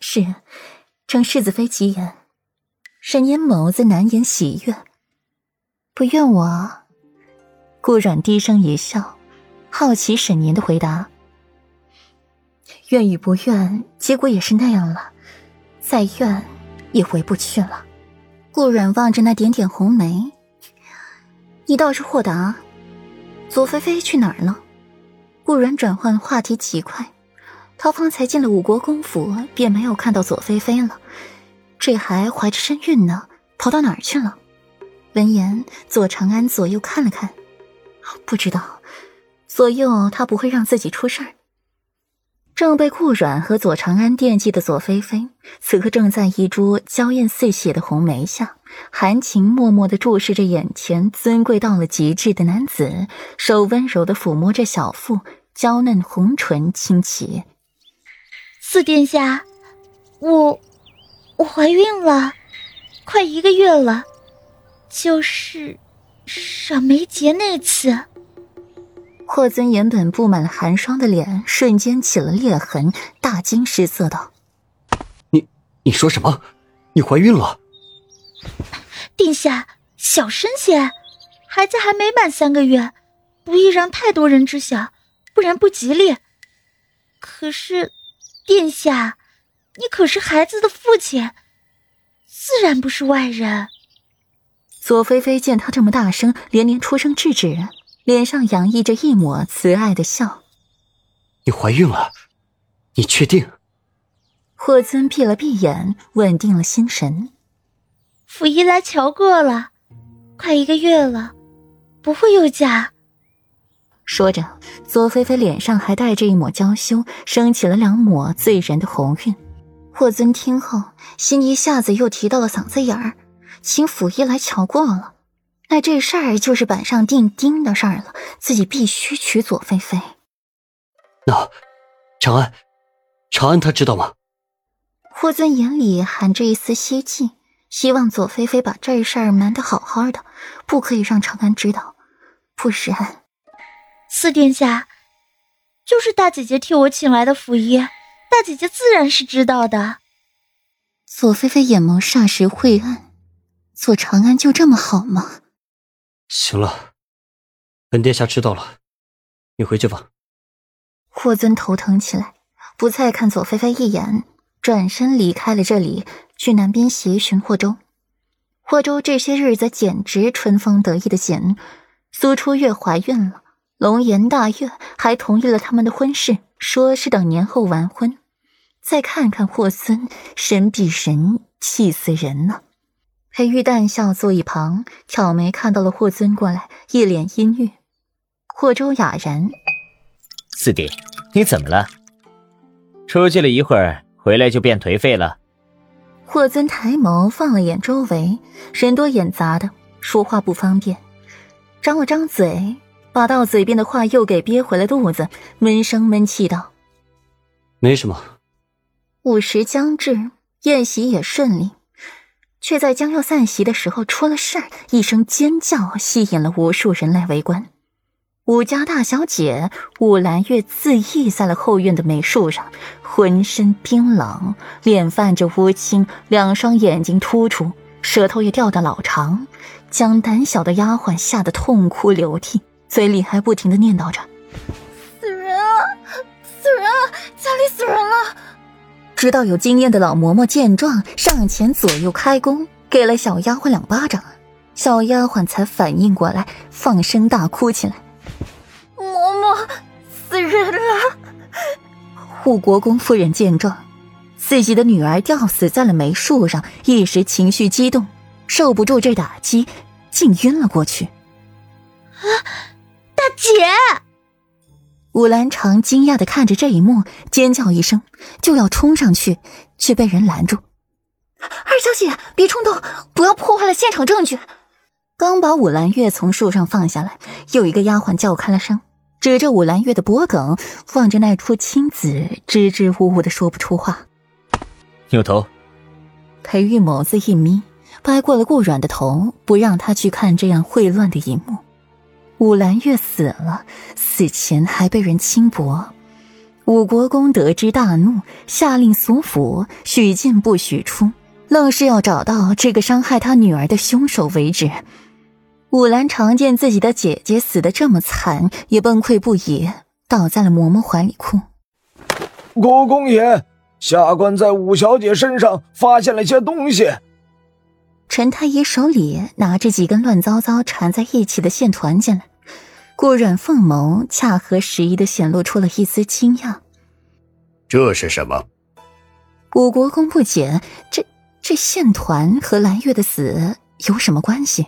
是，正世子妃吉言。沈年眸子难掩喜悦。不怨我。顾阮低声一笑，好奇沈年的回答。怨与不怨，结果也是那样了。再怨，也回不去了。顾阮望着那点点红梅，你倒是豁达。左菲菲去哪儿了？顾阮转换话题极快。他方才进了五国公府，便没有看到左菲菲了。这还怀着身孕呢，跑到哪儿去了？闻言，左长安左右看了看，不知道。左右他不会让自己出事儿。正被顾阮和左长安惦记的左菲菲，此刻正在一株娇艳似血的红梅下，含情脉脉的注视着眼前尊贵到了极致的男子，手温柔的抚摸着小腹，娇嫩红唇轻启。四殿下，我我怀孕了，快一个月了，就是赏梅节那次。霍尊原本布满了寒霜的脸瞬间起了裂痕，大惊失色道：“你你说什么？你怀孕了？”殿下，小声些，孩子还没满三个月，不宜让太多人知晓，不然不吉利。可是，殿下，你可是孩子的父亲，自然不是外人。左菲菲见他这么大声，连连出声制止。脸上洋溢着一抹慈爱的笑。你怀孕了？你确定？霍尊闭了闭眼，稳定了心神。府医来瞧过了，快一个月了，不会有假。说着，左菲菲脸上还带着一抹娇羞，升起了两抹醉人的红晕。霍尊听后，心一下子又提到了嗓子眼儿，请府医来瞧过了。那这事儿就是板上钉钉的事儿了，自己必须娶左菲菲。那长安，长安他知道吗？霍尊眼里含着一丝希冀，希望左菲菲把这事儿瞒得好好的，不可以让长安知道，不然……四殿下，就是大姐姐替我请来的府医，大姐姐自然是知道的。左菲菲眼眸霎时晦暗，左长安就这么好吗？行了，本殿下知道了，你回去吧。霍尊头疼起来，不再看左菲菲一眼，转身离开了这里，去南边协寻霍州。霍州这些日子简直春风得意的紧，苏初月怀孕了，龙颜大悦，还同意了他们的婚事，说是等年后完婚。再看看霍尊，神比神，气死人了。裴玉淡笑坐一旁，挑眉看到了霍尊过来，一脸阴郁。霍州哑然：“四弟，你怎么了？出去了一会儿，回来就变颓废了。”霍尊抬眸放了眼周围，人多眼杂的，说话不方便，张了张嘴，把到嘴边的话又给憋回了肚子，闷声闷气道：“没什么。”午时将至，宴席也顺利。却在将要散席的时候出了事儿，一声尖叫吸引了无数人来围观。武家大小姐武兰月自缢在了后院的梅树上，浑身冰冷，脸泛着乌青，两双眼睛突出，舌头也掉得老长，将胆小的丫鬟吓得痛哭流涕，嘴里还不停的念叨着：“死人啊，死人啊，家里死人了。”直到有经验的老嬷嬷见状，上前左右开弓，给了小丫鬟两巴掌，小丫鬟才反应过来，放声大哭起来：“嬷嬷，死人了！”护国公夫人见状，自己的女儿吊死在了梅树上，一时情绪激动，受不住这打击，竟晕了过去。啊，大姐！武兰长惊讶的看着这一幕，尖叫一声，就要冲上去，却被人拦住。二小姐，别冲动，不要破坏了现场证据。刚把武兰月从树上放下来，有一个丫鬟叫开了声，指着武兰月的脖颈，望着那出青紫，支支吾吾的说不出话。扭头，裴玉眸子一眯，掰过了顾软的头，不让他去看这样混乱的一幕。武兰月死了，死前还被人轻薄，武国公得知大怒，下令所府许进不许出，愣是要找到这个伤害他女儿的凶手为止。武兰常见自己的姐姐死得这么惨，也崩溃不已，倒在了嬷嬷怀里哭。国公爷，下官在武小姐身上发现了些东西。陈太医手里拿着几根乱糟糟缠在一起的线团进来。顾阮凤眸恰合时宜的显露出了一丝惊讶。这是什么？五国公不解，这这线团和蓝月的死有什么关系？